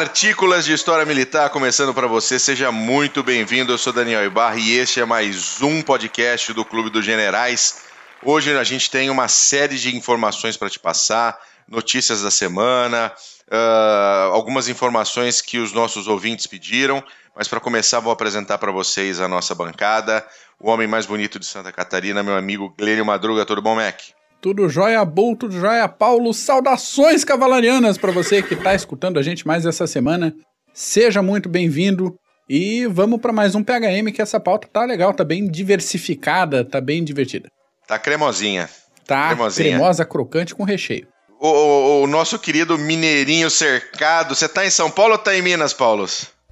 Partículas de História Militar começando para você. Seja muito bem-vindo. Eu sou Daniel Ibarra e este é mais um podcast do Clube dos Generais. Hoje a gente tem uma série de informações para te passar, notícias da semana, uh, algumas informações que os nossos ouvintes pediram. Mas para começar, vou apresentar para vocês a nossa bancada. O homem mais bonito de Santa Catarina, meu amigo Glênio Madruga. Tudo bom, Mac? Tudo jóia, Bull, tudo jóia, Paulo. Saudações cavalarianas para você que está escutando a gente mais essa semana. Seja muito bem-vindo e vamos para mais um PHM que essa pauta tá legal, tá bem diversificada, tá bem divertida. Tá cremosinha. Tá cremosinha. cremosa, crocante com recheio. O, o, o, nosso querido Mineirinho cercado. Você tá em São Paulo ou tá em Minas, Paulo?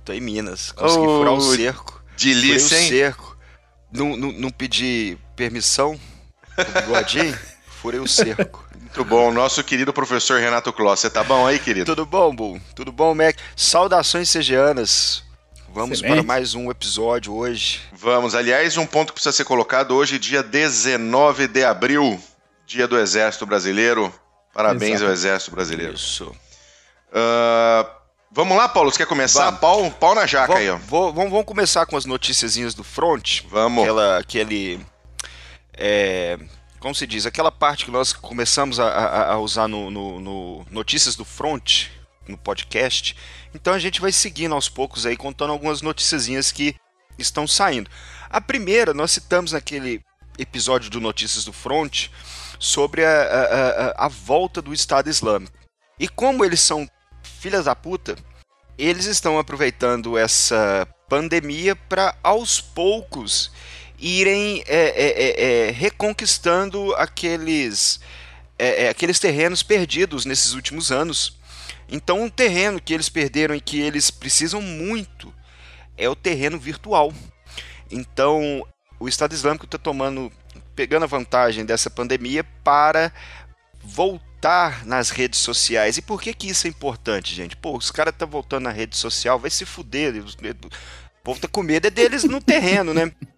Tô em Minas. Consegui oh, furar o cerco. Delícia, hein? o cerco. Não, não, não pedi permissão pro bigodinho. Furei o cerco. Muito bom. Nosso querido professor Renato Kloss. Você tá bom aí, querido? Tudo bom, Bu? Tudo bom, Mac? Saudações cegianas. Vamos Excelente. para mais um episódio hoje. Vamos. Aliás, um ponto que precisa ser colocado hoje, dia 19 de abril, dia do Exército Brasileiro. Parabéns Exato. ao Exército Brasileiro. Isso. Uh, vamos lá, Paulo? Você quer começar? Pau, pau na jaca vamos, aí, ó. Vou, vamos, vamos começar com as noticiazinhas do front. Vamos. Aquela, aquele... É, como se diz, aquela parte que nós começamos a, a, a usar no, no, no, Notícias do Front, no podcast. Então a gente vai seguindo aos poucos aí, contando algumas noticiazinhas que estão saindo. A primeira, nós citamos naquele episódio do Notícias do Front sobre a, a, a volta do Estado Islâmico. E como eles são filhas da puta, eles estão aproveitando essa pandemia para aos poucos irem é, é, é, é, reconquistando aqueles, é, aqueles terrenos perdidos nesses últimos anos. Então, um terreno que eles perderam e que eles precisam muito é o terreno virtual. Então, o Estado Islâmico está tomando, pegando a vantagem dessa pandemia para voltar nas redes sociais. E por que, que isso é importante, gente? Pô, os caras estão tá voltando na rede social, vai se fuder. O povo tá com medo é deles no terreno, né?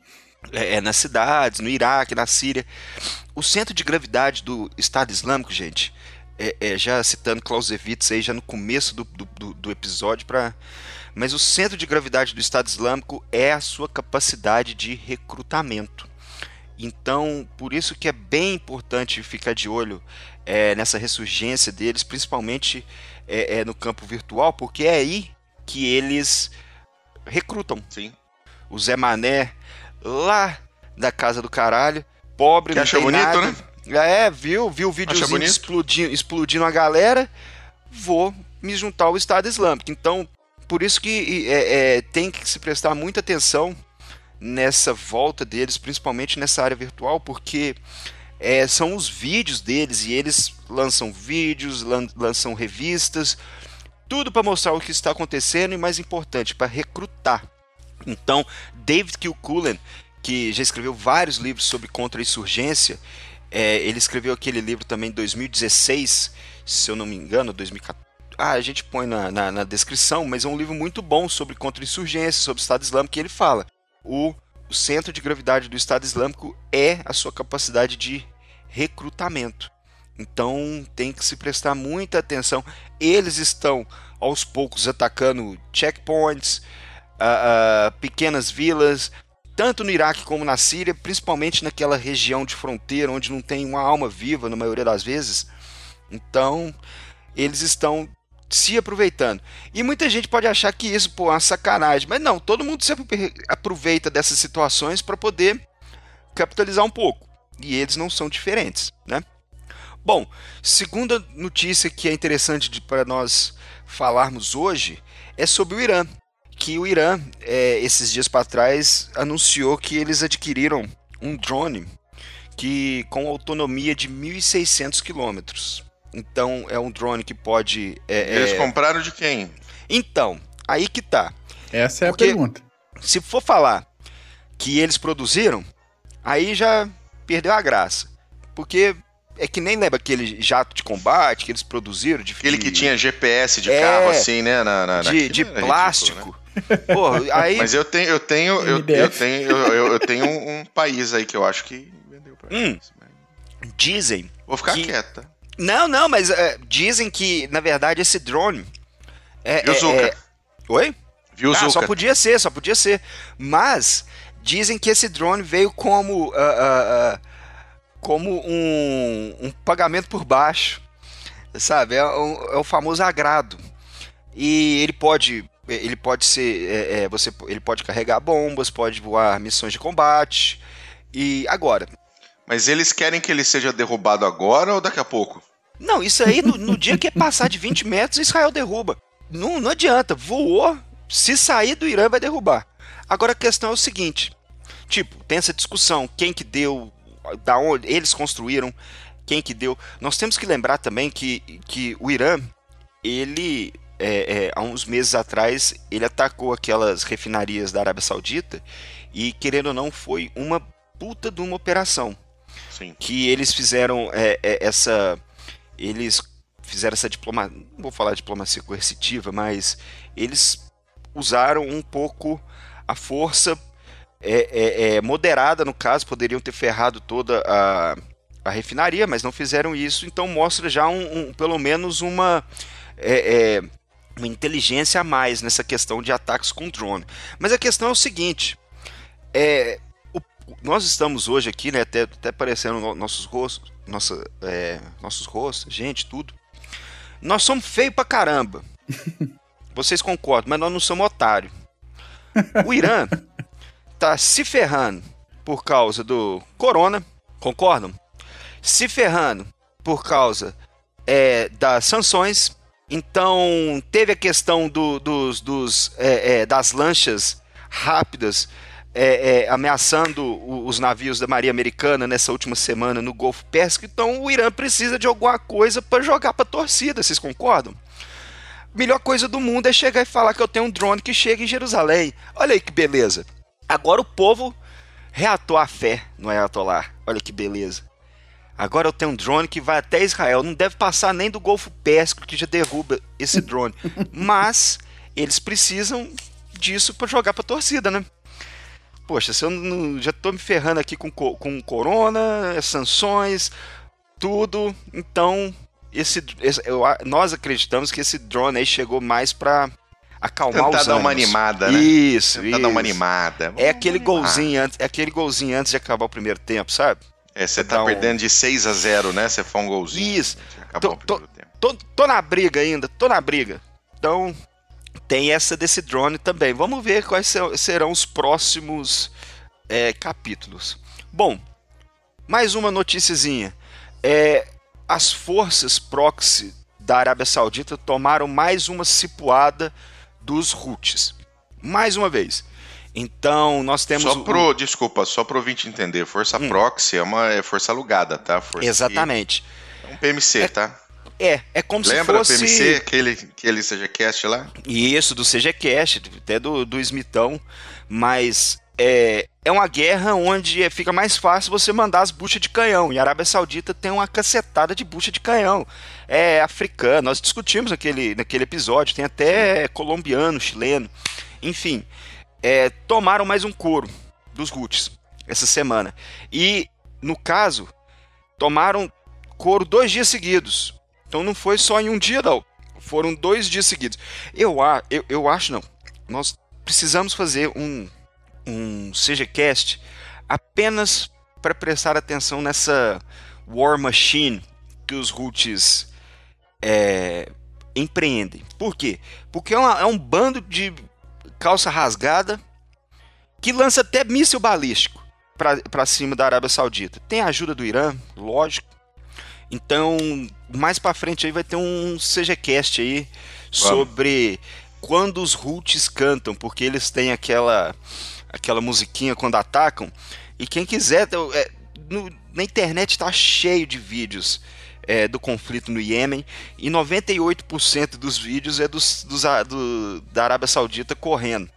é, é, nas cidades, no Iraque, na Síria. O centro de gravidade do Estado Islâmico, gente, é, é, já citando Clausewitz aí já no começo do, do, do episódio, para mas o centro de gravidade do Estado Islâmico é a sua capacidade de recrutamento. Então, por isso que é bem importante ficar de olho é, nessa ressurgência deles, principalmente é, é, no campo virtual, porque é aí que eles recrutam. Sim. O Zé Mané lá da casa do caralho. Pobre, que não acha tem bonito, nada. né? É, viu, viu o videozinho explodindo, explodindo a galera. Vou me juntar ao Estado Islâmico. Então, por isso que é, é, tem que se prestar muita atenção nessa volta deles, principalmente nessa área virtual, porque é, são os vídeos deles e eles lançam vídeos, lan lançam revistas, tudo para mostrar o que está acontecendo e mais importante, para recrutar. Então, David Kilcullen, que já escreveu vários livros sobre contra-insurgência, é, ele escreveu aquele livro também em 2016, se eu não me engano, 2014. Ah, a gente põe na, na, na descrição, mas é um livro muito bom sobre contra-insurgência, sobre o Estado Islâmico, que ele fala. O, o centro de gravidade do Estado Islâmico é a sua capacidade de recrutamento. Então tem que se prestar muita atenção. Eles estão aos poucos atacando checkpoints, uh, uh, pequenas vilas, tanto no Iraque como na Síria, principalmente naquela região de fronteira onde não tem uma alma viva na maioria das vezes. Então, eles estão se aproveitando. E muita gente pode achar que isso pô, é uma sacanagem, mas não, todo mundo se aproveita dessas situações para poder capitalizar um pouco. E eles não são diferentes, né? Bom, segunda notícia que é interessante para nós falarmos hoje é sobre o Irã que o Irã, é, esses dias para trás, anunciou que eles adquiriram um drone que com autonomia de 1.600 quilômetros. Então é um drone que pode. É, eles é... compraram de quem? Então, aí que tá. Essa é Porque a pergunta. Se for falar que eles produziram, aí já perdeu a graça. Porque é que nem lembra aquele jato de combate que eles produziram. De, aquele que tinha GPS de é, carro, assim, né? Na, na, de, de plástico. Ridículo, né? Porra, aí... Mas eu tenho, eu tenho, eu, eu tenho, eu, eu, tenho um, um, país aí que eu acho que vendeu pra hum, Dizem. Vou ficar que... quieta. Não, não, mas uh, dizem que, na verdade, esse drone É, Viu, Zuka? É... Oi? Viu, ah, Só podia ser, só podia ser. Mas dizem que esse drone veio como, uh, uh, uh, como um, um, pagamento por baixo, sabe? É, um, é o famoso agrado. E ele pode ele pode ser é, é, você ele pode carregar bombas pode voar missões de combate. E agora? Mas eles querem que ele seja derrubado agora ou daqui a pouco? Não isso aí no, no dia que é passar de 20 metros Israel derruba. Não, não adianta voou se sair do Irã vai derrubar. Agora a questão é o seguinte tipo tem essa discussão quem que deu da onde eles construíram quem que deu. Nós temos que lembrar também que, que o Irã ele é, é, há uns meses atrás, ele atacou aquelas refinarias da Arábia Saudita e, querendo ou não, foi uma puta de uma operação. Sim. Que eles fizeram é, é essa. Eles fizeram essa diplomacia. Não vou falar diplomacia coercitiva, mas eles usaram um pouco a força é, é, é, moderada, no caso, poderiam ter ferrado toda a, a refinaria, mas não fizeram isso, então mostra já um, um pelo menos uma. É, é, uma inteligência a mais nessa questão de ataques com drone. Mas a questão é o seguinte: é, o, nós estamos hoje aqui, né, até, até aparecendo nossos rostos, nossa, é, nossos rostos, gente, tudo. Nós somos feios pra caramba. Vocês concordam, mas nós não somos otário. O Irã tá se ferrando por causa do corona, concordam? Se ferrando por causa é, das sanções então, teve a questão do, dos, dos é, é, das lanchas rápidas é, é ameaçando os navios da Marinha Americana nessa última semana no Golfo Pérsico. Então, o Irã precisa de alguma coisa para jogar para a torcida, vocês concordam? Melhor coisa do mundo é chegar e falar que eu tenho um drone que chega em Jerusalém. Olha aí que beleza. Agora o povo reatou a fé no Ayatollah. Olha que beleza. Agora eu tenho um drone que vai até Israel. Não deve passar nem do Golfo Pérsico que já derruba esse drone. Mas eles precisam disso para jogar para torcida, né? Poxa, se eu não, já tô me ferrando aqui com, com corona, sanções, tudo. Então, esse, esse eu, nós acreditamos que esse drone aí chegou mais para acalmar Tentar os dar uma animada, né? Isso, Tentar isso. dar uma animada. Vamos é aquele animar. golzinho antes, é aquele golzinho antes de acabar o primeiro tempo, sabe? É, você tá perdendo de 6 a 0, né? Você foi um golzinho. Isso. Tô, tô, tô, tô, na briga ainda, tô na briga. Então, tem essa desse drone também. Vamos ver quais serão os próximos é, capítulos. Bom, mais uma noticiazinha. É, as forças proxy da Arábia Saudita tomaram mais uma cipuada dos Houthis. Mais uma vez. Então, nós temos. Só pro, o... Desculpa, só para o ouvinte entender: força hum. proxy é uma é força alugada, tá? Força Exatamente. Que... É um PMC, é, tá? É, é como Lembra se fosse. Lembra PMC, aquele, aquele CGCast lá? Isso, do CGCast, até do, do Smithão. Mas é, é uma guerra onde fica mais fácil você mandar as buchas de canhão. E a Arábia Saudita tem uma cacetada de bucha de canhão. É africano, nós discutimos naquele, naquele episódio, tem até colombiano, chileno. Enfim, é, tomaram mais um couro dos Guts essa semana. E, no caso, tomaram couro dois dias seguidos. Então não foi só em um dia, não. Foram dois dias seguidos. Eu, eu, eu acho, não. Nós precisamos fazer um, um CGCast apenas para prestar atenção nessa War Machine que os Houthis é, empreendem. Por quê? Porque é, uma, é um bando de calça rasgada, que lança até míssil balístico para cima da Arábia Saudita. Tem a ajuda do Irã, lógico. Então, mais para frente aí vai ter um CGCast aí sobre quando os Houthis cantam, porque eles têm aquela aquela musiquinha quando atacam. E quem quiser, é, no, na internet tá cheio de vídeos é, do conflito no Iêmen e 98% dos vídeos é dos, dos do, da Arábia Saudita correndo.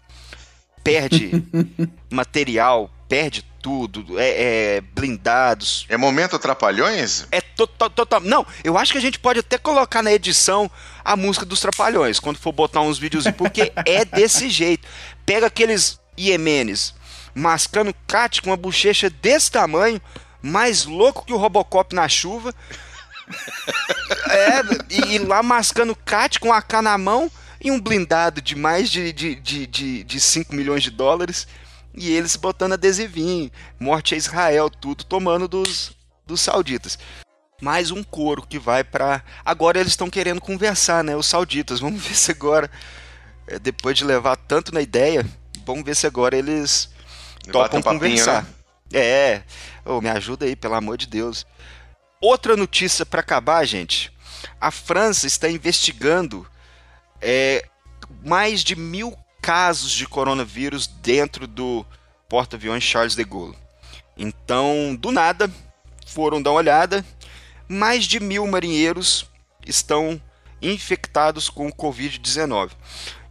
Perde material, perde tudo, é, é, blindados. É momento Trapalhões? É total, total. Não, eu acho que a gente pode até colocar na edição a música dos Trapalhões, quando for botar uns vídeos, porque é desse jeito. Pega aqueles iemenes mascando cat com uma bochecha desse tamanho, mais louco que o Robocop na chuva, é, e, e, lá mascando cat com a AK na mão em um blindado de mais de, de, de, de, de 5 milhões de dólares e eles botando adesivinho, morte a Israel, tudo tomando dos, dos sauditas. Mais um coro que vai para. Agora eles estão querendo conversar, né? Os sauditas. Vamos ver se agora, é, depois de levar tanto na ideia, vamos ver se agora eles topam um conversar. Né? É, oh, me ajuda aí, pelo amor de Deus. Outra notícia para acabar, gente. A França está investigando é, mais de mil casos de coronavírus dentro do porta-aviões Charles de Gaulle. Então, do nada, foram dar uma olhada, mais de mil marinheiros estão infectados com o Covid-19.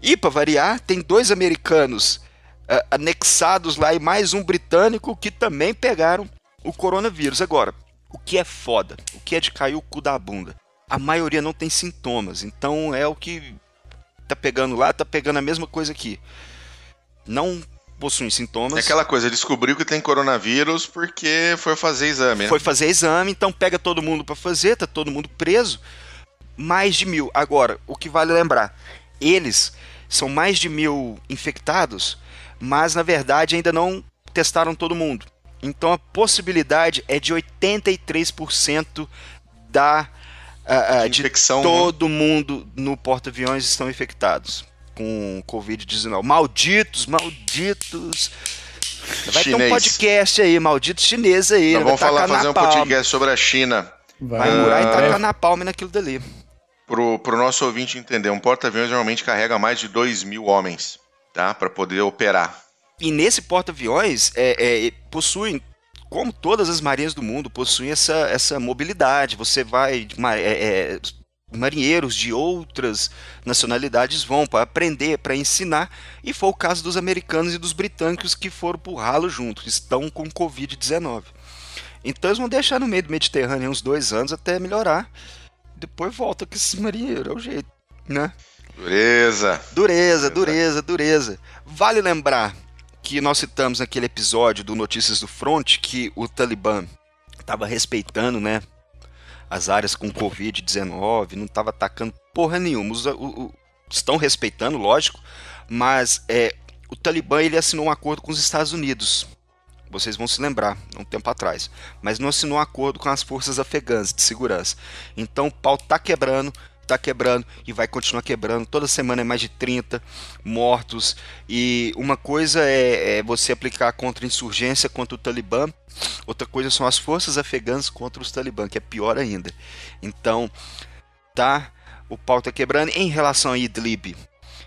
E, para variar, tem dois americanos uh, anexados lá e mais um britânico que também pegaram o coronavírus. Agora, o que é foda, o que é de cair o cu da bunda? A maioria não tem sintomas, então é o que tá pegando lá, tá pegando a mesma coisa aqui. Não possuem sintomas. É aquela coisa, descobriu que tem coronavírus porque foi fazer exame. Né? Foi fazer exame, então pega todo mundo para fazer, tá todo mundo preso. Mais de mil. Agora, o que vale lembrar, eles são mais de mil infectados, mas na verdade ainda não testaram todo mundo. Então a possibilidade é de 83% da uh, uh, de, infecção, de né? todo mundo no porta-aviões estão infectados com Covid-19. Malditos, malditos. Vai Chinês. ter um podcast aí, malditos chineses aí. Nós vamos falar, fazer um podcast sobre a China. Vai murar uh, e tacar na palma naquilo dali. Pro, pro nosso ouvinte entender, um porta-aviões normalmente carrega mais de 2 mil homens, tá? Para poder operar. E nesse porta-aviões é, é, possuem como todas as marinhas do mundo, possuem essa, essa mobilidade. Você vai. É, é, marinheiros de outras nacionalidades vão para aprender, para ensinar, e foi o caso dos americanos e dos britânicos que foram pro ralo juntos, estão com Covid-19. Então eles vão deixar no meio do Mediterrâneo uns dois anos até melhorar. Depois volta com esses marinheiros, é o jeito, né? Dureza. Dureza, dureza, dureza. Vale lembrar que nós citamos naquele episódio do Notícias do Front que o Talibã estava respeitando, né, as áreas com Covid-19, não estava atacando porra nenhuma. Os, o, o, estão respeitando, lógico, mas é, o Talibã ele assinou um acordo com os Estados Unidos. Vocês vão se lembrar, um tempo atrás. Mas não assinou um acordo com as forças afegãs de segurança. Então o pau tá quebrando, está quebrando e vai continuar quebrando. Toda semana é mais de 30 mortos. E uma coisa é, é você aplicar contra insurgência contra o Talibã, outra coisa são as forças afegãs contra os Talibã, que é pior ainda. Então, tá, o pau está quebrando. Em relação a Idlib,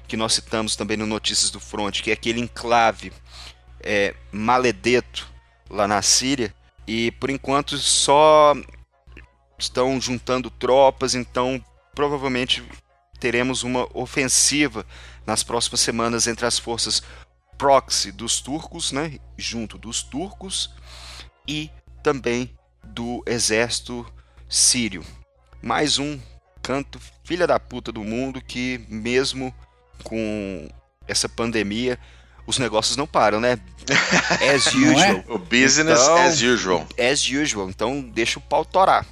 que nós citamos também no Notícias do Front, que é aquele enclave é, maledeto lá na Síria, e por enquanto só estão juntando tropas, então provavelmente teremos uma ofensiva nas próximas semanas entre as forças proxy dos turcos, né, junto dos turcos e também do exército sírio. Mais um canto filha da puta do mundo que mesmo com essa pandemia os negócios não param, né? As é? usual. É? O business então, as usual. As usual. Então deixa o pau torar.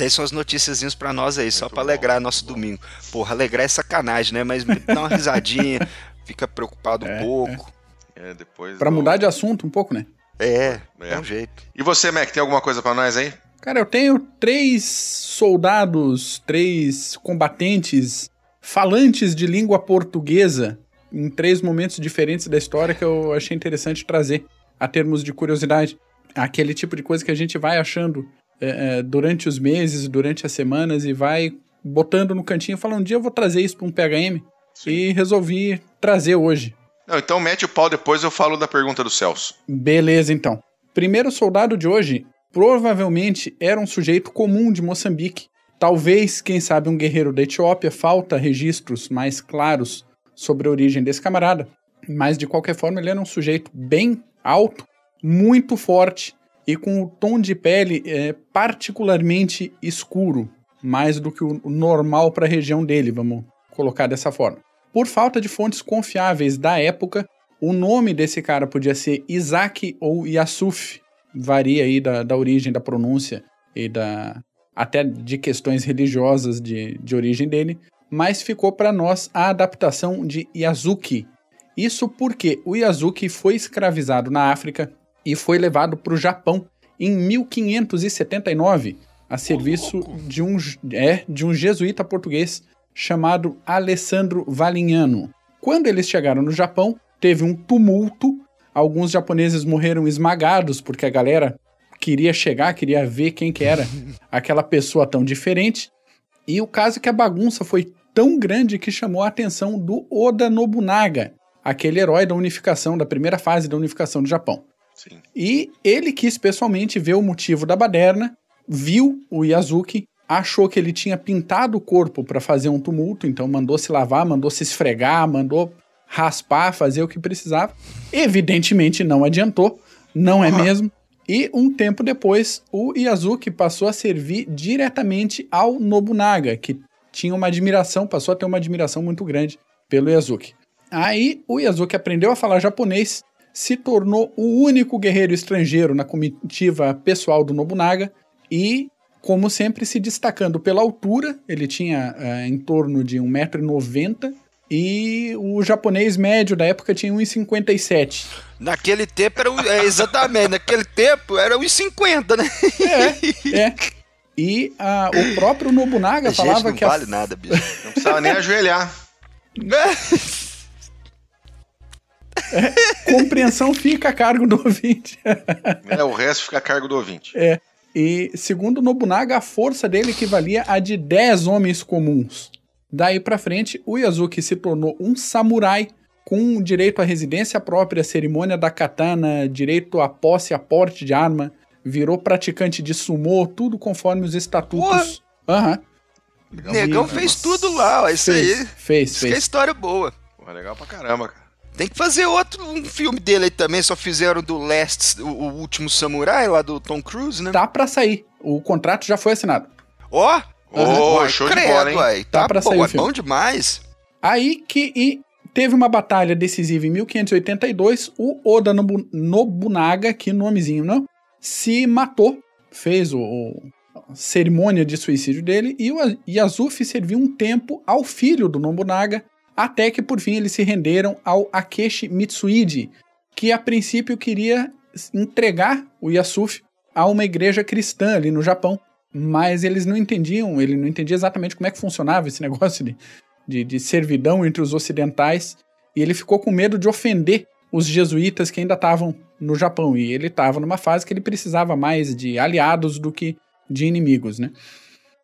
Essas são as noticiazinhas para nós aí, Muito só para alegrar nosso domingo. Porra, alegrar é sacanagem, né? Mas dá uma risadinha, fica preocupado é, um pouco. É. é depois Para do... mudar de assunto um pouco, né? É, é, é um jeito. E você, Mac, tem alguma coisa para nós aí? Cara, eu tenho três soldados, três combatentes falantes de língua portuguesa em três momentos diferentes da história que eu achei interessante trazer a termos de curiosidade. Aquele tipo de coisa que a gente vai achando é, é, durante os meses, durante as semanas e vai botando no cantinho, falando, um dia eu vou trazer isso para um PHM Sim. e resolvi trazer hoje. Não, então mete o pau depois eu falo da pergunta do Celso. Beleza, então. Primeiro soldado de hoje provavelmente era um sujeito comum de Moçambique. Talvez, quem sabe, um guerreiro da Etiópia. Falta registros mais claros sobre a origem desse camarada. Mas, de qualquer forma, ele era um sujeito bem alto, muito forte e com o tom de pele é, particularmente escuro, mais do que o normal para a região dele, vamos colocar dessa forma. Por falta de fontes confiáveis da época, o nome desse cara podia ser Isaac ou Yasuf, varia aí da, da origem da pronúncia e da até de questões religiosas de, de origem dele, mas ficou para nós a adaptação de Yazuki. Isso porque o Yazuki foi escravizado na África e foi levado para o Japão em 1579 a serviço de um, é, de um jesuíta português chamado Alessandro Valignano. Quando eles chegaram no Japão, teve um tumulto, alguns japoneses morreram esmagados porque a galera queria chegar, queria ver quem que era aquela pessoa tão diferente. E o caso é que a bagunça foi tão grande que chamou a atenção do Oda Nobunaga, aquele herói da unificação, da primeira fase da unificação do Japão. Sim. E ele quis pessoalmente ver o motivo da baderna, viu o Yazuki, achou que ele tinha pintado o corpo para fazer um tumulto, então mandou se lavar, mandou se esfregar, mandou raspar, fazer o que precisava. Evidentemente não adiantou, não é mesmo. E um tempo depois, o Yazuki passou a servir diretamente ao Nobunaga, que tinha uma admiração, passou a ter uma admiração muito grande pelo Yazuki. Aí o Yazuki aprendeu a falar japonês, se tornou o único guerreiro estrangeiro na comitiva pessoal do Nobunaga e, como sempre, se destacando pela altura, ele tinha é, em torno de 1,90m e o japonês médio da época tinha 1,57. Naquele tempo era. É, exatamente, naquele tempo era 1,50, né? É, é. E a, o próprio Nobunaga a falava não que. Não vale a... nada, bicho. Não precisava nem ajoelhar. É, compreensão fica a cargo do ouvinte. É, o resto fica a cargo do ouvinte. É. E, segundo Nobunaga, a força dele equivalia a de 10 homens comuns. Daí para frente, o Yazuki se tornou um samurai com direito à residência própria, cerimônia da katana, direito à posse e a porte de arma, virou praticante de sumô, tudo conforme os estatutos. Aham. Uhum. Negão fez tudo lá, ó, isso fez, aí. Fez, isso fez. é história boa. Porra, legal pra caramba, cara. Tem que fazer outro um filme dele aí também, só fizeram do Last, o, o, Último Samurai, lá do Tom Cruise, né? Tá pra sair. O contrato já foi assinado. Ó! Oh, oh, show credo, de bola, hein? Aí. Tá, tá pra sair o filme. bom demais. Aí que e teve uma batalha decisiva em 1582, o Oda Nobunaga, que nomezinho, não? Se matou, fez o, o cerimônia de suicídio dele e o Yasufi serviu um tempo ao filho do Nobunaga, até que por fim eles se renderam ao Akeshi Mitsuide, que a princípio queria entregar o Yasufi a uma igreja cristã ali no Japão, mas eles não entendiam, ele não entendia exatamente como é que funcionava esse negócio de, de, de servidão entre os ocidentais, e ele ficou com medo de ofender os jesuítas que ainda estavam no Japão, e ele estava numa fase que ele precisava mais de aliados do que de inimigos, né?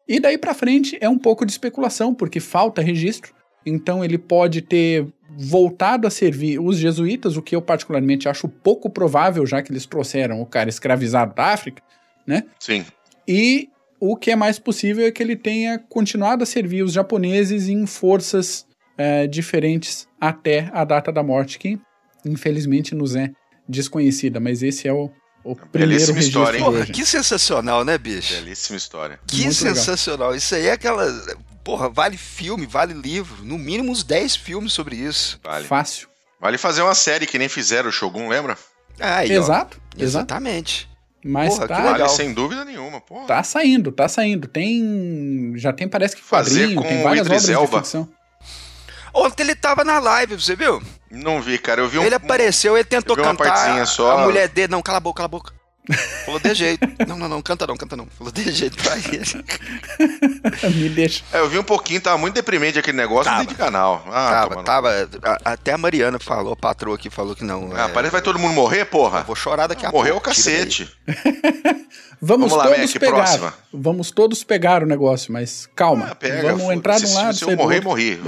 E daí para frente é um pouco de especulação, porque falta registro, então ele pode ter voltado a servir os jesuítas, o que eu particularmente acho pouco provável, já que eles trouxeram o cara escravizado da África, né? Sim. E o que é mais possível é que ele tenha continuado a servir os japoneses em forças é, diferentes até a data da morte, que infelizmente nos é desconhecida, mas esse é o, o primeiro registro. História, hein? Porra, que sensacional, né, bicho? Belíssima história. Que Muito sensacional. Legal. Isso aí é aquela porra, vale filme, vale livro. No mínimo uns 10 filmes sobre isso. Vale. Fácil. Vale fazer uma série que nem fizeram o Shogun, lembra? Ah, aí, Exato. Ó, exatamente. Mas porra, tá vale sem dúvida nenhuma, porra. Tá saindo, tá saindo. Tem. Já tem, parece que quadrinho, Fazer com tem várias obras Elba. de ficção. Ontem ele tava na live, você viu? Não vi, cara. Eu vi um. Ele apareceu, ele tentou cantar. Só. A mulher dele. Não, cala a boca, cala a boca. Falou de jeito. Não, não, não, canta não, canta não. Falou de jeito pra ele. Me deixa. É, eu vi um pouquinho, tava muito deprimente aquele negócio tava. de canal. Ah, tava, tava. A, até a Mariana falou, a patroa aqui falou que não. Ah, é, parece que vai todo mundo morrer, porra. vou chorar daqui a Morreu pouco. Morreu o cacete. Vamos, Vamos lá, todos Mac, pegar. Próxima. Vamos todos pegar o negócio, mas calma. Ah, pega, Vamos entrar de um lado. Se eu morrer, morri.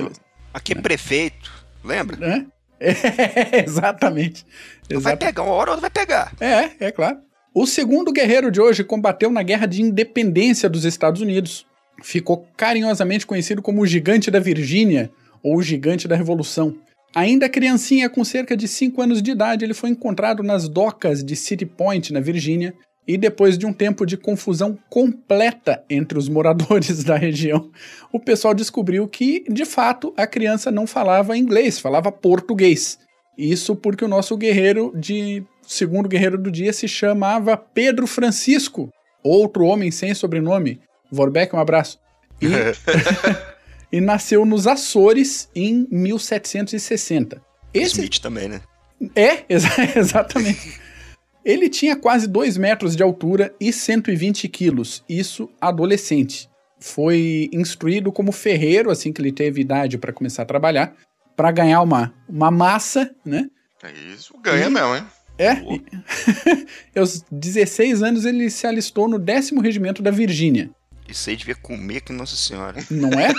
Aqui é prefeito, lembra? É? É, exatamente. exatamente. Vai pegar, uma hora ou outra vai pegar. É, é claro. O segundo guerreiro de hoje combateu na Guerra de Independência dos Estados Unidos. Ficou carinhosamente conhecido como o Gigante da Virgínia ou o Gigante da Revolução. Ainda criancinha, com cerca de 5 anos de idade, ele foi encontrado nas docas de City Point, na Virgínia, e depois de um tempo de confusão completa entre os moradores da região, o pessoal descobriu que, de fato, a criança não falava inglês, falava português. Isso porque o nosso guerreiro de segundo guerreiro do dia se chamava Pedro Francisco, outro homem sem sobrenome. Vorbeck, um abraço. E, e nasceu nos Açores em 1760. Esse... Smith também, né? É, exa exatamente. Ele tinha quase 2 metros de altura e 120 quilos, isso adolescente. Foi instruído como ferreiro assim que ele teve idade para começar a trabalhar, para ganhar uma, uma massa, né? É isso, ganha e, mesmo, hein? É. E, aos 16 anos ele se alistou no décimo regimento da Virgínia. Isso aí devia comer com Nossa Senhora. Não é?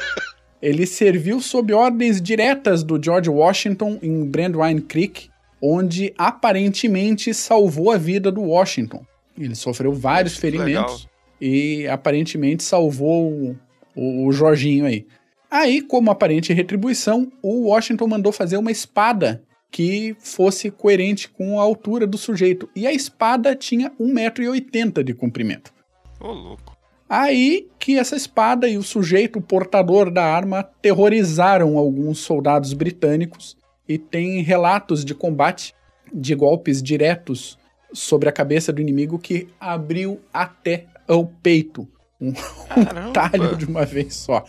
ele serviu sob ordens diretas do George Washington em Brandywine Creek, onde aparentemente salvou a vida do Washington. Ele sofreu vários ferimentos e aparentemente salvou o, o, o Jorginho aí. Aí, como aparente retribuição, o Washington mandou fazer uma espada que fosse coerente com a altura do sujeito. E a espada tinha 1,80m de comprimento. Ô, oh, louco. Aí que essa espada e o sujeito, portador da arma, terrorizaram alguns soldados britânicos e tem relatos de combate de golpes diretos sobre a cabeça do inimigo que abriu até o peito. Um, um talho de uma vez só.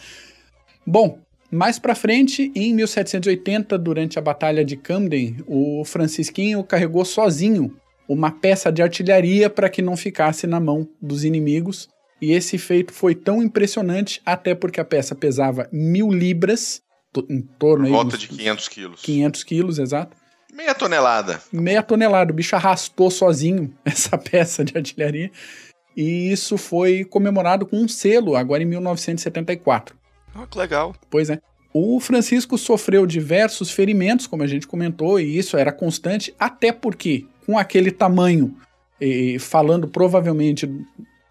Bom, mais para frente, em 1780, durante a Batalha de Camden, o Francisquinho carregou sozinho uma peça de artilharia para que não ficasse na mão dos inimigos. E esse feito foi tão impressionante, até porque a peça pesava mil libras, em torno volta de 500 quilos. 500 quilos, exato. Meia tonelada. Meia tonelada. O bicho arrastou sozinho essa peça de artilharia. E isso foi comemorado com um selo, agora em 1974. Ah, que legal. Pois é. O Francisco sofreu diversos ferimentos, como a gente comentou, e isso era constante, até porque, com aquele tamanho, e falando provavelmente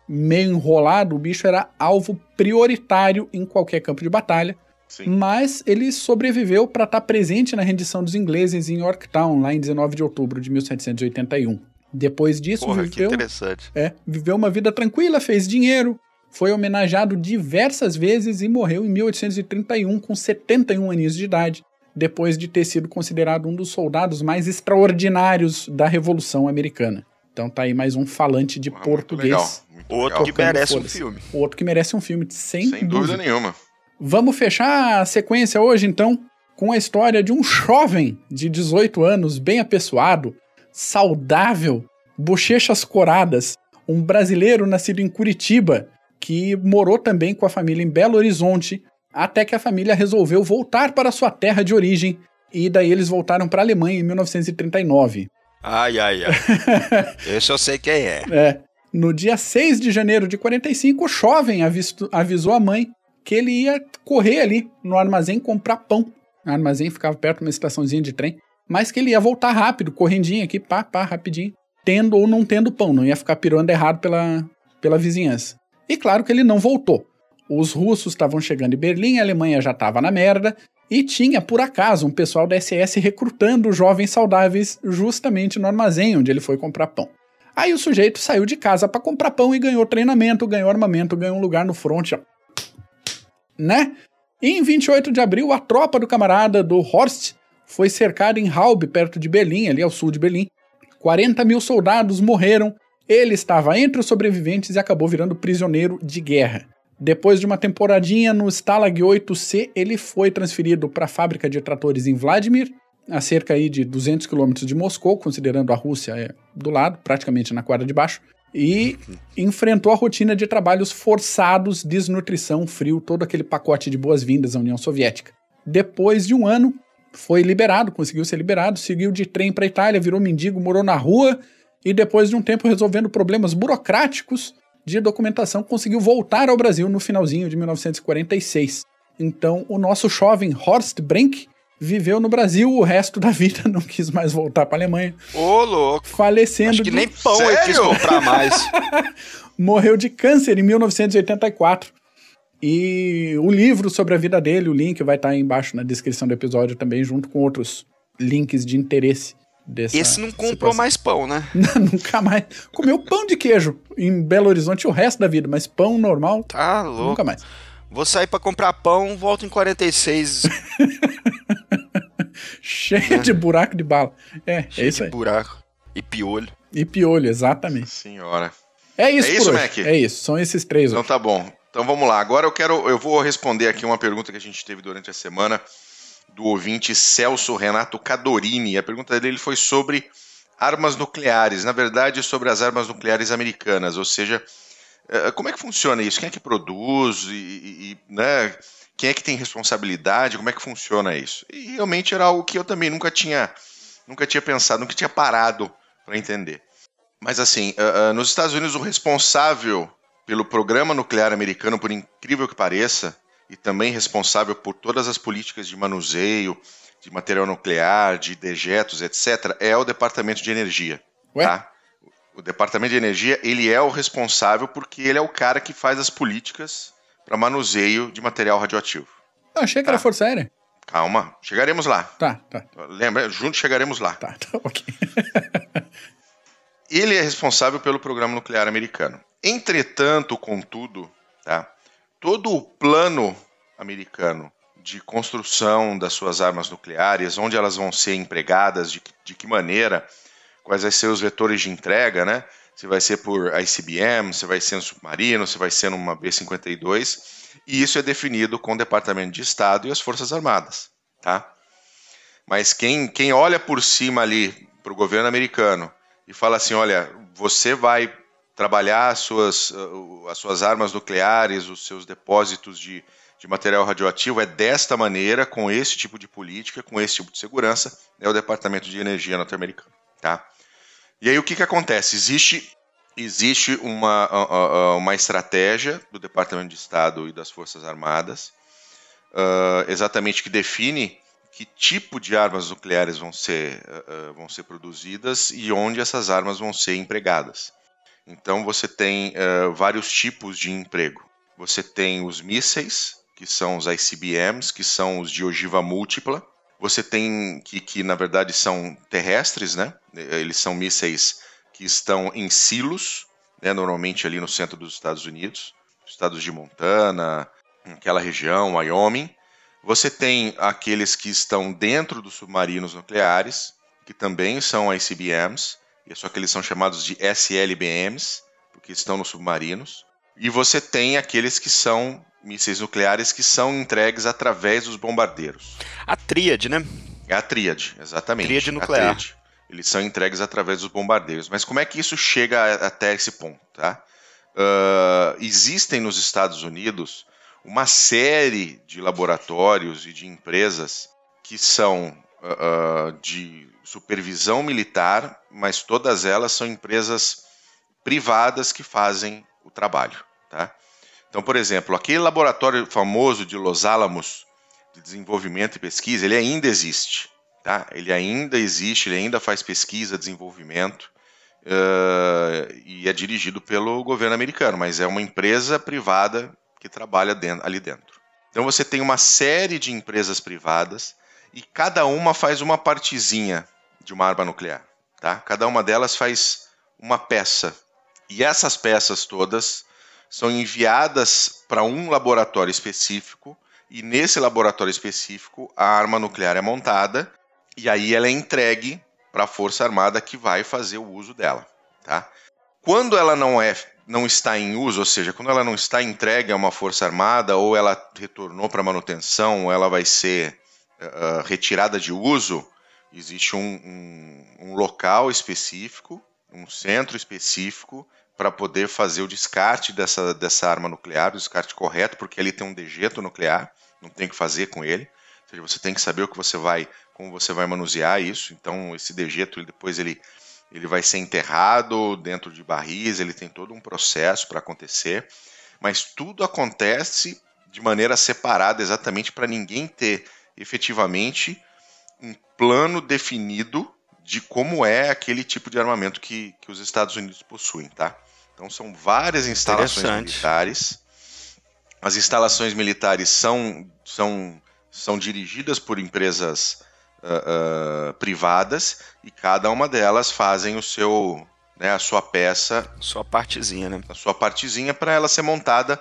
meio enrolado, o bicho era alvo prioritário em qualquer campo de batalha. Sim. Mas ele sobreviveu para estar tá presente na rendição dos ingleses em Yorktown, lá em 19 de outubro de 1781. Depois disso, Porra, viveu, interessante. É, viveu uma vida tranquila, fez dinheiro, foi homenageado diversas vezes e morreu em 1831 com 71 anos de idade, depois de ter sido considerado um dos soldados mais extraordinários da Revolução Americana. Então tá aí mais um falante de ah, português. Outro que merece um filme. Outro que merece um filme, sem, sem dúvida. dúvida nenhuma. Vamos fechar a sequência hoje, então, com a história de um jovem de 18 anos, bem apessoado, saudável, bochechas coradas, um brasileiro nascido em Curitiba, que morou também com a família em Belo Horizonte, até que a família resolveu voltar para sua terra de origem, e daí eles voltaram para a Alemanha em 1939. Ai, ai, ai. Esse eu sei quem é. É. No dia 6 de janeiro de 45, o jovem avisou a mãe que ele ia correr ali no armazém comprar pão. O armazém ficava perto de uma estaçãozinha de trem, mas que ele ia voltar rápido, correndinho aqui, pá, pá, rapidinho, tendo ou não tendo pão, não ia ficar pirando errado pela, pela vizinhança. E claro que ele não voltou. Os russos estavam chegando em Berlim, a Alemanha já estava na merda, e tinha, por acaso, um pessoal da SS recrutando jovens saudáveis justamente no armazém onde ele foi comprar pão. Aí o sujeito saiu de casa para comprar pão e ganhou treinamento, ganhou armamento, ganhou um lugar no front, ó, né? E em 28 de abril, a tropa do camarada do Horst foi cercada em Haube, perto de Berlim, ali ao sul de Berlim. 40 mil soldados morreram. Ele estava entre os sobreviventes e acabou virando prisioneiro de guerra. Depois de uma temporadinha no Stalag 8C, ele foi transferido para a fábrica de tratores em Vladimir, a cerca aí de 200 quilômetros de Moscou, considerando a Rússia é, do lado, praticamente na quadra de baixo e enfrentou a rotina de trabalhos forçados, desnutrição, frio, todo aquele pacote de boas-vindas à União Soviética. Depois de um ano, foi liberado, conseguiu ser liberado, seguiu de trem para a Itália, virou mendigo, morou na rua e depois de um tempo resolvendo problemas burocráticos de documentação, conseguiu voltar ao Brasil no finalzinho de 1946. Então, o nosso jovem Horst Brenk viveu no Brasil o resto da vida, não quis mais voltar para Alemanha. Ô, louco. Falecendo. Acho que de... nem pão Sério? ele quis comprar mais. Morreu de câncer em 1984. E o livro sobre a vida dele, o link vai estar aí embaixo na descrição do episódio também, junto com outros links de interesse. Dessa Esse não comprou situação. mais pão, né? nunca mais. Comeu pão de queijo em Belo Horizonte o resto da vida, mas pão normal. Tá louco. Nunca mais. Vou sair para comprar pão, volto em 46. Cheio é. de buraco de bala. É, Cheio é isso de aí. buraco. E piolho. E piolho, exatamente. Senhora. É isso, é isso, Mac? É isso, são esses três. Então tá bom. Então vamos lá. Agora eu quero, eu vou responder aqui uma pergunta que a gente teve durante a semana do ouvinte Celso Renato Cadorini. A pergunta dele foi sobre armas nucleares, na verdade sobre as armas nucleares americanas, ou seja, eh, como é que funciona isso? Quem é que produz e, e né, quem é que tem responsabilidade? Como é que funciona isso? E realmente era algo que eu também nunca tinha, nunca tinha pensado, nunca tinha parado para entender. Mas assim, uh, uh, nos Estados Unidos o responsável pelo programa nuclear americano, por incrível que pareça, e também responsável por todas as políticas de manuseio de material nuclear, de dejetos, etc., é o Departamento de Energia. Ué? Tá? O Departamento de Energia ele é o responsável porque ele é o cara que faz as políticas para manuseio de material radioativo. Ah, achei que tá? era Força Aérea. Calma, chegaremos lá. Tá, tá. Lembra, juntos chegaremos lá. Tá, tá, ok. ele é responsável pelo programa nuclear americano. Entretanto, contudo, tá? Todo o plano americano de construção das suas armas nucleares, onde elas vão ser empregadas, de, de que maneira, quais vão ser os vetores de entrega, né? Se vai ser por ICBM, se vai ser no submarino, se vai ser numa B-52, e isso é definido com o Departamento de Estado e as Forças Armadas, tá? Mas quem, quem olha por cima ali para o governo americano e fala assim, olha, você vai trabalhar as suas, uh, as suas armas nucleares, os seus depósitos de, de material radioativo é desta maneira, com esse tipo de política, com esse tipo de segurança, é o Departamento de Energia norte-americano. Tá? E aí o que, que acontece? Existe, existe uma, uh, uh, uma estratégia do Departamento de Estado e das Forças Armadas, uh, exatamente que define que tipo de armas nucleares vão ser, vão ser produzidas e onde essas armas vão ser empregadas. Então você tem uh, vários tipos de emprego. Você tem os mísseis, que são os ICBMs, que são os de ogiva múltipla. Você tem que, que na verdade são terrestres, né? Eles são mísseis que estão em silos, né? normalmente ali no centro dos Estados Unidos, estados de Montana, aquela região, Wyoming. Você tem aqueles que estão dentro dos submarinos nucleares, que também são ICBMs só que eles são chamados de SLBMs, porque estão nos submarinos. E você tem aqueles que são mísseis nucleares que são entregues através dos bombardeiros. A tríade, né? É a tríade, exatamente. Tríade nuclear. Tríade. Eles são entregues através dos bombardeiros. Mas como é que isso chega até esse ponto? Tá? Uh, existem nos Estados Unidos uma série de laboratórios e de empresas que são uh, de supervisão militar, mas todas elas são empresas privadas que fazem o trabalho. Tá? Então, por exemplo, aquele laboratório famoso de Los Alamos de desenvolvimento e pesquisa, ele ainda existe. Tá? Ele ainda existe, ele ainda faz pesquisa, desenvolvimento uh, e é dirigido pelo governo americano, mas é uma empresa privada que trabalha dentro, ali dentro. Então você tem uma série de empresas privadas e cada uma faz uma partezinha de uma arma nuclear. Tá? Cada uma delas faz uma peça. E essas peças todas são enviadas para um laboratório específico, e nesse laboratório específico a arma nuclear é montada e aí ela é entregue para a Força Armada que vai fazer o uso dela. Tá? Quando ela não é não está em uso, ou seja, quando ela não está entregue a uma força armada, ou ela retornou para manutenção, ou ela vai ser uh, retirada de uso, Existe um, um, um local específico, um centro específico para poder fazer o descarte dessa, dessa arma nuclear, o descarte correto, porque ali tem um dejeto nuclear, não tem o que fazer com ele. Ou seja, você tem que saber o que você vai, como você vai manusear isso. Então, esse dejeto ele, depois ele, ele vai ser enterrado dentro de barris, ele tem todo um processo para acontecer, mas tudo acontece de maneira separada, exatamente para ninguém ter efetivamente um plano definido de como é aquele tipo de armamento que, que os Estados Unidos possuem, tá? Então são várias instalações militares. As instalações militares são, são, são dirigidas por empresas uh, uh, privadas e cada uma delas fazem o seu, né, a sua peça, sua partezinha, né? A sua partezinha para ela ser montada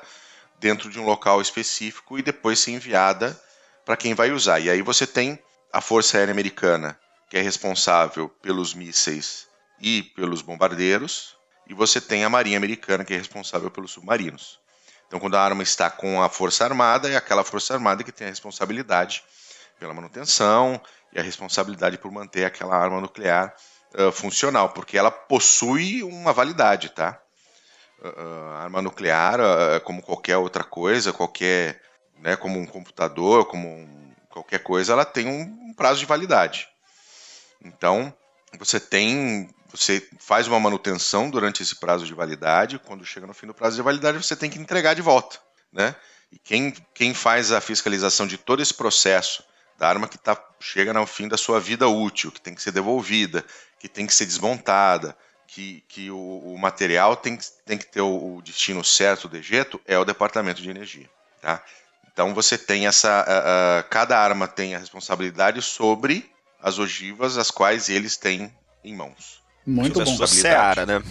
dentro de um local específico e depois ser enviada para quem vai usar. E aí você tem a Força Aérea Americana, que é responsável pelos mísseis e pelos bombardeiros, e você tem a Marinha Americana, que é responsável pelos submarinos. Então, quando a arma está com a Força Armada, é aquela Força Armada que tem a responsabilidade pela manutenção e a responsabilidade por manter aquela arma nuclear uh, funcional, porque ela possui uma validade, tá? Uh, arma nuclear, como qualquer outra coisa, qualquer, né, como um computador, como um, qualquer coisa, ela tem um, um prazo de validade. Então, você tem, você faz uma manutenção durante esse prazo de validade, quando chega no fim do prazo de validade, você tem que entregar de volta, né? E quem, quem faz a fiscalização de todo esse processo da arma que tá, chega no fim da sua vida útil, que tem que ser devolvida, que tem que ser desmontada, que, que o, o material tem, tem que ter o, o destino certo, o dejeto, é o Departamento de Energia. Tá? Então você tem essa. Uh, uh, cada arma tem a responsabilidade sobre as ogivas as quais eles têm em mãos. Muito bom. Sua seara, né?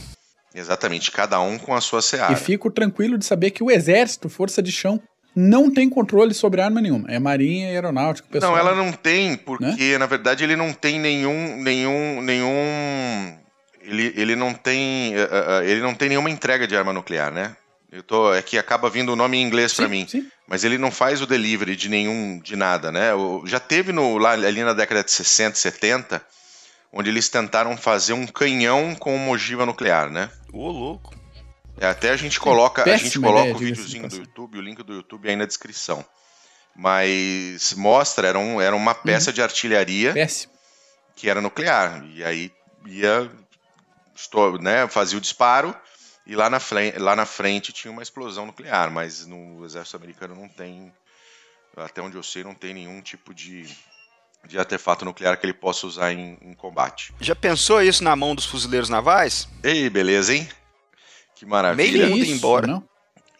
Exatamente, cada um com a sua seara. E fico tranquilo de saber que o exército, força de chão, não tem controle sobre arma nenhuma. É marinha e aeronáutica. Pessoal. Não, ela não tem, porque né? na verdade ele não tem nenhum, nenhum, nenhum, ele, ele não tem, uh, ele não tem nenhuma entrega de arma nuclear, né? Eu tô, é que acaba vindo o nome em inglês para mim. Sim. Mas ele não faz o delivery de nenhum, de nada, né? Já teve no, lá ali na década de 60, 70, onde eles tentaram fazer um canhão com uma ogiva nuclear, né? Ô, louco. É, até a gente coloca, a gente coloca ideia, o videozinho do YouTube, o link do YouTube aí na descrição. Mas mostra, era, um, era uma peça uhum. de artilharia Péssimo. que era nuclear. E aí ia, estou, né, fazia o disparo e lá na, frente, lá na frente tinha uma explosão nuclear, mas no exército americano não tem, até onde eu sei, não tem nenhum tipo de, de artefato nuclear que ele possa usar em, em combate. Já pensou isso na mão dos fuzileiros navais? Ei, beleza, hein? Que maravilha. Meio mundo embora. Não?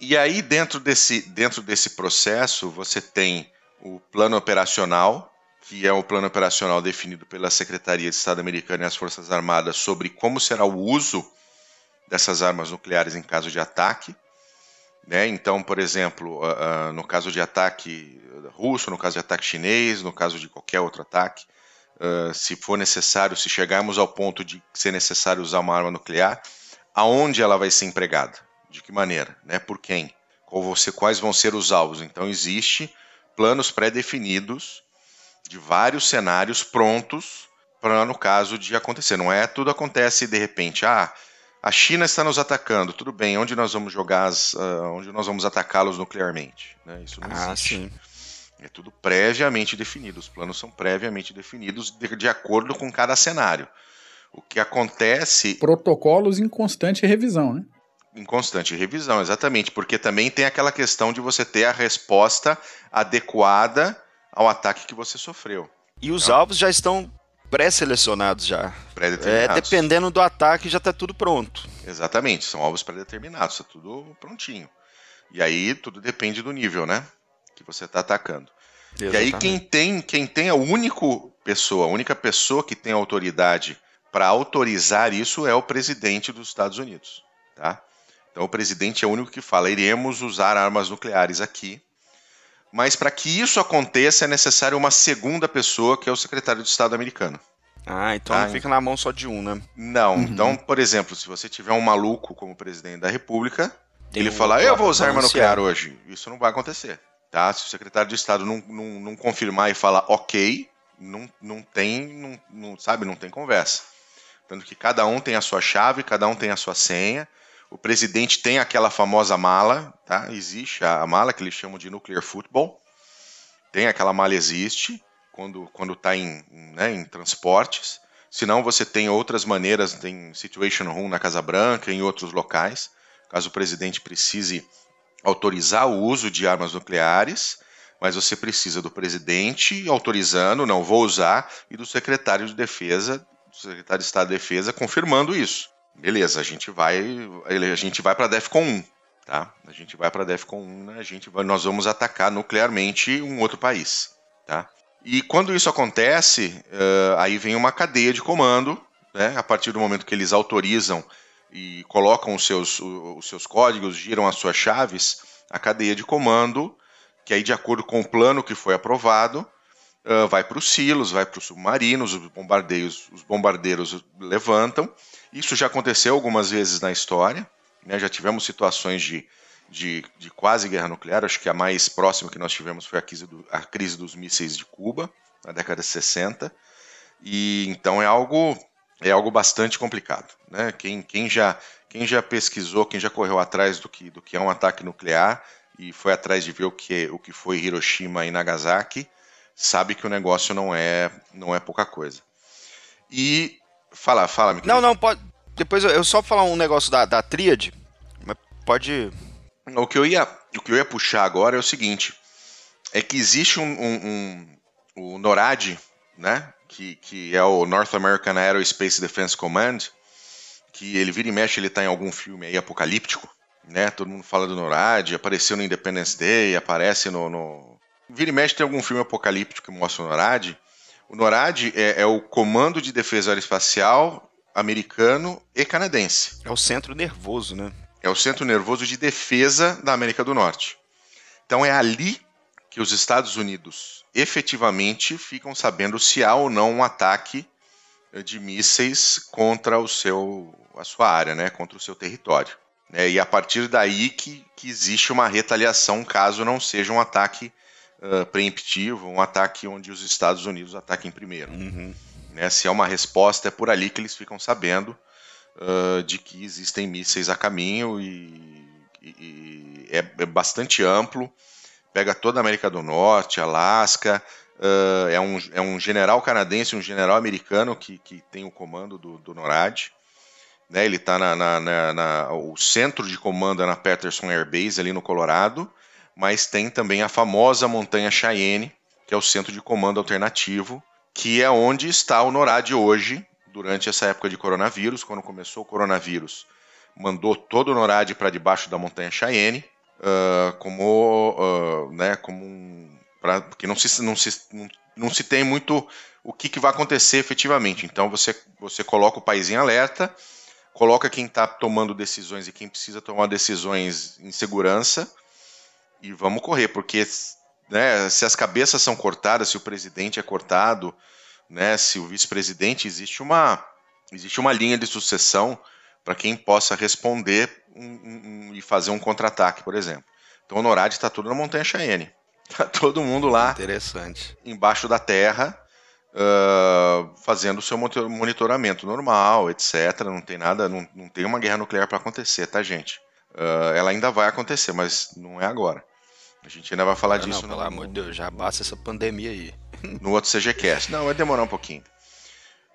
E aí, dentro desse, dentro desse processo, você tem o plano operacional, que é o plano operacional definido pela Secretaria de Estado Americana e as Forças Armadas sobre como será o uso dessas armas nucleares em caso de ataque. Né? Então, por exemplo, uh, uh, no caso de ataque russo, no caso de ataque chinês, no caso de qualquer outro ataque, uh, se for necessário, se chegarmos ao ponto de ser necessário usar uma arma nuclear, aonde ela vai ser empregada? De que maneira? Né? Por quem? Você, quais vão ser os alvos? Então, existe planos pré-definidos de vários cenários prontos para no caso de acontecer. Não é tudo acontece de repente, ah, a China está nos atacando, tudo bem, onde nós vamos jogar, as, uh, onde nós vamos atacá-los nuclearmente? Né? Isso não ah, existe. Sim. É tudo previamente definido, os planos são previamente definidos de, de acordo com cada cenário. O que acontece. Protocolos em constante revisão, né? Em constante revisão, exatamente, porque também tem aquela questão de você ter a resposta adequada ao ataque que você sofreu. E os então, alvos já estão pré-selecionados já. É, dependendo do ataque, já está tudo pronto. Exatamente, são alvos pré-determinados, está tudo prontinho. E aí tudo depende do nível, né? Que você está atacando. Exatamente. E aí quem tem, quem tem a única pessoa, a única pessoa que tem autoridade para autorizar isso é o presidente dos Estados Unidos, tá? Então o presidente é o único que fala: iremos usar armas nucleares aqui. Mas para que isso aconteça é necessário uma segunda pessoa, que é o secretário de Estado americano. Ah, então tá? não fica na mão só de um, né? Não. Uhum. Então, por exemplo, se você tiver um maluco como presidente da República, Tem ele um falar, eu vou usar arma nuclear hoje, isso não vai acontecer. Tá? Se o secretário de Estado não, não, não confirmar e falar ok, não, não tem, não, não, sabe, não tem conversa. Tanto que cada um tem a sua chave, cada um tem a sua senha. O presidente tem aquela famosa mala, tá? Existe a mala que eles chamam de nuclear football. Tem aquela mala existe quando quando está em, né, em transportes. Se não, você tem outras maneiras, tem situation room na Casa Branca, em outros locais, caso o presidente precise autorizar o uso de armas nucleares, mas você precisa do presidente autorizando, não vou usar, e do secretário de defesa, do secretário de Estado de Defesa confirmando isso beleza, a gente vai, a gente vai para DEFCON 1, tá? A gente vai para DEFCON 1, né? a gente vai, nós vamos atacar nuclearmente um outro país, tá? E quando isso acontece, uh, aí vem uma cadeia de comando, né? A partir do momento que eles autorizam e colocam os seus, os seus códigos, giram as suas chaves, a cadeia de comando, que aí de acordo com o plano que foi aprovado, uh, vai para os silos, vai para os submarinos, os bombardeios, os bombardeiros levantam. Isso já aconteceu algumas vezes na história. Né? Já tivemos situações de, de, de, quase guerra nuclear. Acho que a mais próxima que nós tivemos foi a crise, do, a crise dos mísseis de Cuba, na década de 60. E então é algo é algo bastante complicado. Né? Quem, quem, já, quem já pesquisou, quem já correu atrás do que, do que é um ataque nuclear e foi atrás de ver o que, o que foi Hiroshima e Nagasaki, sabe que o negócio não é, não é pouca coisa. E. Fala, fala, Não, não, pode. Depois eu só falar um negócio da, da tríade, mas pode. O que, eu ia, o que eu ia puxar agora é o seguinte: é que existe um, um, um o NORAD, né? Que, que é o North American Aerospace Defense Command, que ele vira e mexe, ele está em algum filme aí apocalíptico, né? Todo mundo fala do NORAD, apareceu no Independence Day, aparece no, no... Vira e mexe tem algum filme apocalíptico que mostra o NORAD. O NORAD é, é o Comando de Defesa Aeroespacial americano e canadense. É o centro nervoso, né? É o centro nervoso de defesa da América do Norte. Então é ali que os Estados Unidos efetivamente ficam sabendo se há ou não um ataque de mísseis contra o seu, a sua área, né, contra o seu território. É, e a partir daí que, que existe uma retaliação caso não seja um ataque uh, preemptivo, um ataque onde os Estados Unidos ataquem primeiro. Uhum. Né, se é uma resposta, é por ali que eles ficam sabendo uh, de que existem mísseis a caminho e, e, e é, é, bastante amplo, pega toda a América do Norte, Alasca, uh, é, um, é um general canadense, um general americano que, que tem o comando do, do NORAD. Né, ele está na, na, na, na, O centro de comando é na Patterson Air Base, ali no Colorado, mas tem também a famosa Montanha Cheyenne, que é o centro de comando alternativo, que é onde está o NORAD hoje, durante essa época de coronavírus, quando começou o coronavírus, mandou todo o NORAD para debaixo da Montanha Cheyenne, uh, como, uh, né, como um, pra, porque não se, não, se, não, não se tem muito o que, que vai acontecer efetivamente. Então você, você coloca o país em alerta, coloca quem está tomando decisões e quem precisa tomar decisões em segurança e vamos correr, porque né, se as cabeças são cortadas, se o presidente é cortado, né, se o vice-presidente, existe uma, existe uma linha de sucessão para quem possa responder um, um, e fazer um contra-ataque, por exemplo. Então o NORAD está tudo na Montanha Cheyenne. Está todo mundo lá Interessante. embaixo da terra, uh, fazendo o seu monitoramento normal, etc. Não tem nada, não, não tem uma guerra nuclear para acontecer, tá, gente? Uh, ela ainda vai acontecer, mas não é agora. A gente ainda vai falar não, disso. Não, pelo no, amor de Deus, já basta essa pandemia aí. No outro CGCast. Não, vai demorar um pouquinho.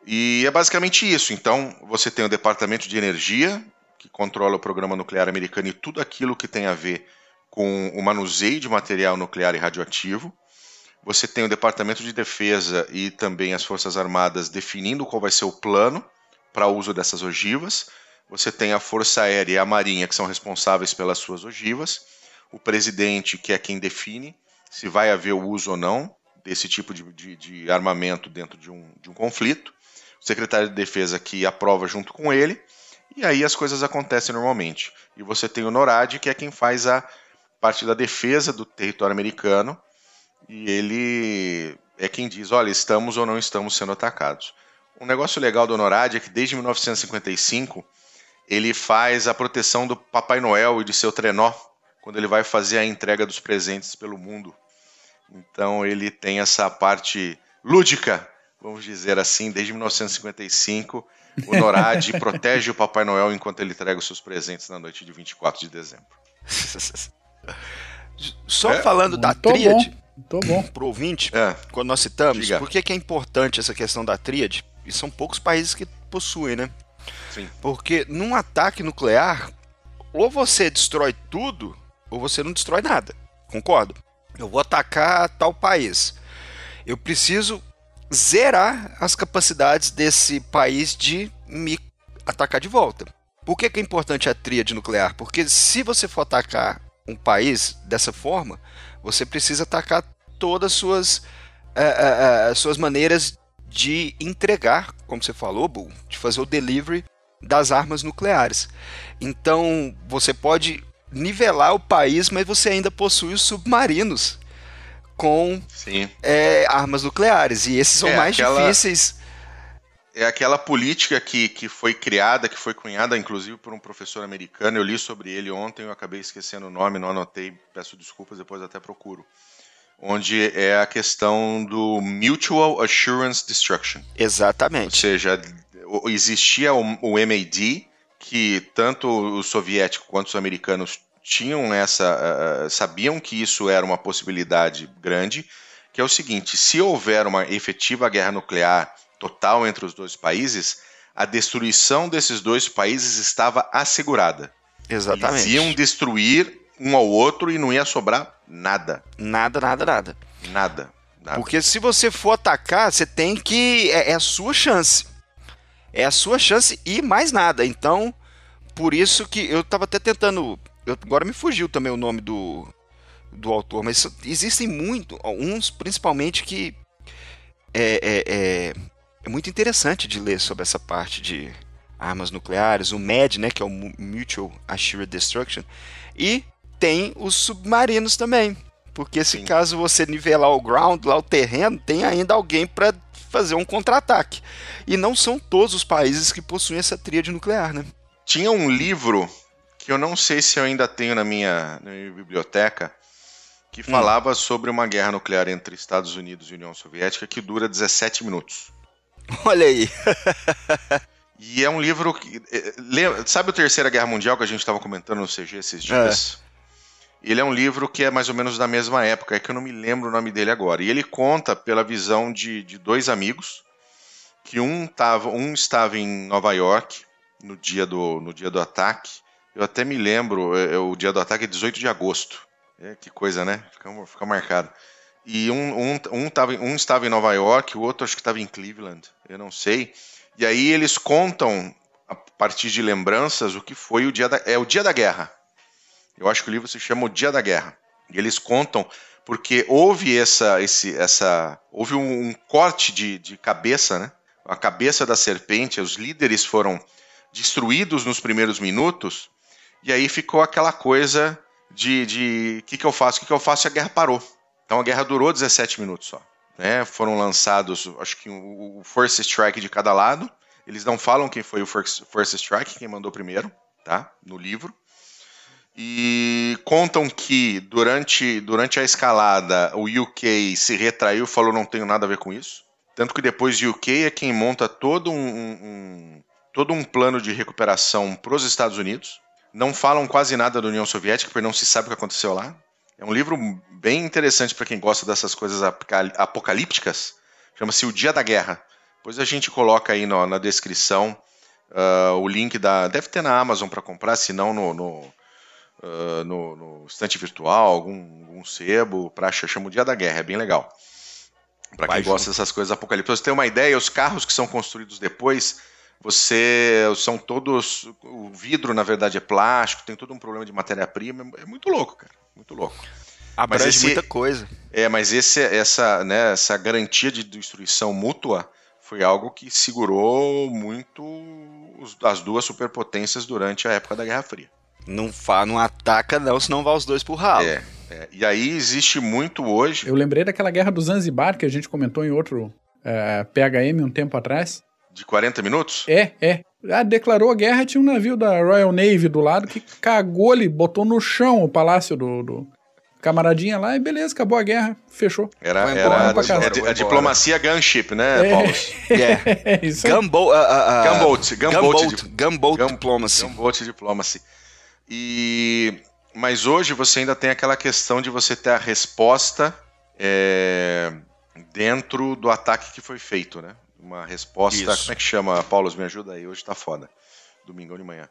E é basicamente isso. Então, você tem o Departamento de Energia, que controla o programa nuclear americano e tudo aquilo que tem a ver com o manuseio de material nuclear e radioativo. Você tem o Departamento de Defesa e também as Forças Armadas definindo qual vai ser o plano para o uso dessas ogivas. Você tem a Força Aérea e a Marinha, que são responsáveis pelas suas ogivas. O presidente, que é quem define se vai haver o uso ou não desse tipo de, de, de armamento dentro de um, de um conflito. O secretário de Defesa que aprova junto com ele. E aí as coisas acontecem normalmente. E você tem o NORAD, que é quem faz a parte da defesa do território americano. E ele é quem diz: olha, estamos ou não estamos sendo atacados. Um negócio legal do NORAD é que desde 1955 ele faz a proteção do Papai Noel e de seu trenó quando ele vai fazer a entrega dos presentes pelo mundo. Então ele tem essa parte lúdica, vamos dizer assim, desde 1955. O NORAD protege o Papai Noel enquanto ele entrega os seus presentes na noite de 24 de dezembro. Só é, falando da tríade, bom, bom. pro ouvinte, é. quando nós citamos, Diga. por que, que é importante essa questão da tríade? E são poucos países que possuem, né? Sim. Porque num ataque nuclear, ou você destrói tudo, ou você não destrói nada. Concordo? Eu vou atacar tal país. Eu preciso zerar as capacidades desse país de me atacar de volta. Por que, que é importante a tríade nuclear? Porque se você for atacar um país dessa forma, você precisa atacar todas as suas, uh, uh, uh, suas maneiras de entregar, como você falou, Bull, de fazer o delivery das armas nucleares. Então, você pode nivelar o país, mas você ainda possui os submarinos com é, armas nucleares. E esses são é, mais aquela... difíceis. é aquela política que, que foi criada, que foi cunhada inclusive por um professor americano. Eu li sobre ele ontem, eu acabei esquecendo o nome, não anotei, peço desculpas, depois até procuro. Onde é a questão do Mutual Assurance Destruction. Exatamente. Ou seja, existia o, o MAD, que tanto o soviético quanto os americanos tinham essa. Uh, sabiam que isso era uma possibilidade grande, que é o seguinte: se houver uma efetiva guerra nuclear total entre os dois países, a destruição desses dois países estava assegurada. Exatamente. Eles iam destruir um ao outro e não ia sobrar nada. Nada, nada, nada. Nada. nada. Porque se você for atacar, você tem que. É, é a sua chance. É a sua chance e mais nada. Então, por isso que eu estava até tentando. Eu, agora me fugiu também o nome do, do autor, mas existem muito, uns principalmente que é, é, é é muito interessante de ler sobre essa parte de armas nucleares, o MAD, né, que é o Mutual Assured Destruction, e tem os submarinos também, porque se Sim. caso você nivelar o ground, lá o terreno, tem ainda alguém para fazer um contra-ataque. E não são todos os países que possuem essa tríade nuclear, né? Tinha um livro que eu não sei se eu ainda tenho na minha, na minha biblioteca, que hum. falava hum. sobre uma guerra nuclear entre Estados Unidos e União Soviética que dura 17 minutos. Olha aí. e é um livro que. É, sabe a Terceira Guerra Mundial que a gente estava comentando no CG esses dias? É. Ele é um livro que é mais ou menos da mesma época, é que eu não me lembro o nome dele agora. E ele conta pela visão de, de dois amigos, que um, tava, um estava em Nova York no dia do, no dia do ataque. Eu até me lembro, é, é o dia do ataque é 18 de agosto. É, que coisa, né? Fica, fica marcado. E um, um, um, tava, um estava em Nova York, o outro acho que estava em Cleveland, eu não sei. E aí eles contam, a partir de lembranças, o que foi o dia da, é o dia da guerra. Eu acho que o livro se chama O Dia da Guerra. E eles contam porque houve essa, esse, essa, houve um, um corte de, de cabeça, né? A cabeça da serpente, os líderes foram destruídos nos primeiros minutos, e aí ficou aquela coisa de o que, que eu faço, o que, que eu faço, e a guerra parou. Então a guerra durou 17 minutos só. Né? Foram lançados, acho que o Force Strike de cada lado. Eles não falam quem foi o Force Strike, quem mandou primeiro, tá? No livro. E contam que durante, durante a escalada o UK se retraiu, falou não tenho nada a ver com isso. Tanto que depois o UK é quem monta todo um, um todo um plano de recuperação para os Estados Unidos. Não falam quase nada da União Soviética, porque não se sabe o que aconteceu lá. É um livro bem interessante para quem gosta dessas coisas apocalípticas. Chama-se O Dia da Guerra. Depois a gente coloca aí no, na descrição uh, o link da. Deve ter na Amazon para comprar, se não no, no, uh, no, no, estante virtual, algum, algum sebo. Pra, chama O Dia da Guerra, é bem legal. Para quem gosta dessas coisas apocalípticas. Você tem uma ideia, os carros que são construídos depois você são todos o vidro na verdade é plástico tem todo um problema de matéria-prima é muito louco cara muito louco abrange mas esse, muita coisa é mas esse essa né essa garantia de destruição mútua foi algo que segurou muito as duas superpotências durante a época da Guerra Fria não fa não ataca não senão vai os dois pro ralo é, é. e aí existe muito hoje eu lembrei daquela guerra do Zanzibar que a gente comentou em outro é, PHM um tempo atrás de 40 minutos? É, é. Ah, declarou a guerra, tinha um navio da Royal Navy do lado que cagou ali, botou no chão o palácio do, do camaradinha lá e beleza, acabou a guerra, fechou. Era, era a, a, a, diplomacia gunship, né, é, Paulo? Yeah. é, isso Gunboat, uh, uh, gunboat, gunboat, gunboat, gunboat Gun, diplomacy. Gunboat diplomacy. E, mas hoje você ainda tem aquela questão de você ter a resposta é, dentro do ataque que foi feito, né? uma resposta. Isso. Como é que chama, Paulo? Me ajuda aí, hoje tá foda. Domingão de manhã.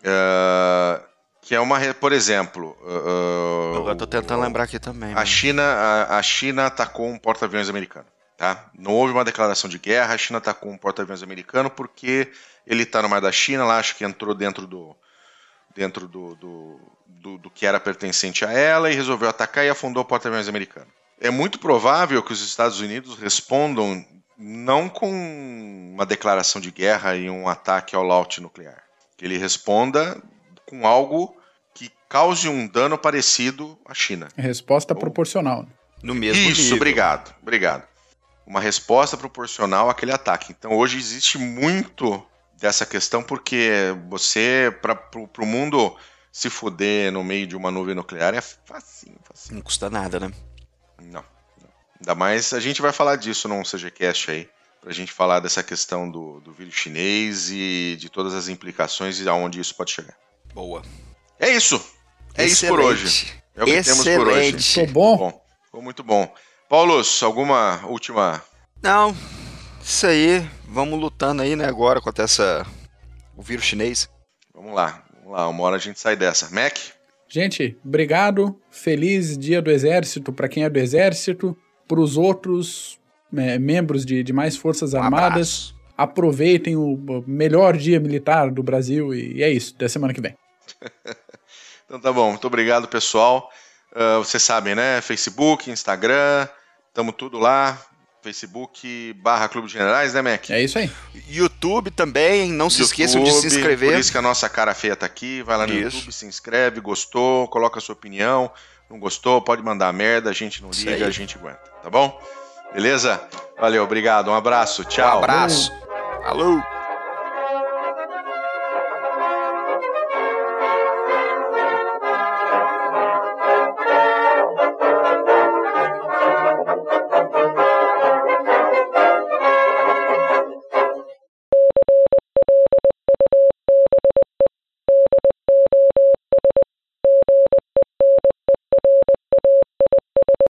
Uh, que é uma, por exemplo. Uh, Eu tô tentando o, lembrar aqui também. A China, a, a, China atacou um porta-aviões americano. Tá? Não houve uma declaração de guerra, a China atacou um porta-aviões americano porque ele está no mar da China, lá acho que entrou dentro do dentro do, do, do, do que era pertencente a ela e resolveu atacar e afundou o porta-aviões americano. É muito provável que os Estados Unidos respondam não com uma declaração de guerra e um ataque ao laut nuclear. Que ele responda com algo que cause um dano parecido à China. Resposta Ou... proporcional. No mesmo Isso, nível. obrigado, obrigado. uma resposta proporcional àquele ataque. Então hoje existe muito dessa questão porque você, para o mundo se fuder no meio de uma nuvem nuclear é facinho, facinho. Não custa nada, né? Não. não. Ainda mais a gente vai falar disso num CGCast aí, pra gente falar dessa questão do, do vírus chinês e de todas as implicações e aonde isso pode chegar. Boa. É isso. É Excelente. isso por hoje. É o que Excelente. temos por hoje. Ficou bom? bom? Ficou muito bom. Paulos, alguma última. Não. Isso aí. Vamos lutando aí, né, agora contra essa. o vírus chinês. Vamos lá. Vamos lá. Uma hora a gente sai dessa. Mac? Gente, obrigado. Feliz Dia do Exército para quem é do Exército. Para os outros é, membros de, de mais Forças um Armadas. Abraço. Aproveitem o melhor dia militar do Brasil e é isso. Até semana que vem. então tá bom. Muito obrigado, pessoal. Uh, vocês sabem, né? Facebook, Instagram, estamos tudo lá. Facebook barra Clube Generais, né, Mac? É isso aí. YouTube também, não se YouTube, esqueçam de se inscrever. Por isso que a nossa cara feia tá aqui. Vai lá no isso. YouTube, se inscreve, gostou, coloca a sua opinião. Não gostou, pode mandar merda, a gente não liga, a gente aguenta, tá bom? Beleza? Valeu, obrigado, um abraço, tchau. Um abraço. Alô.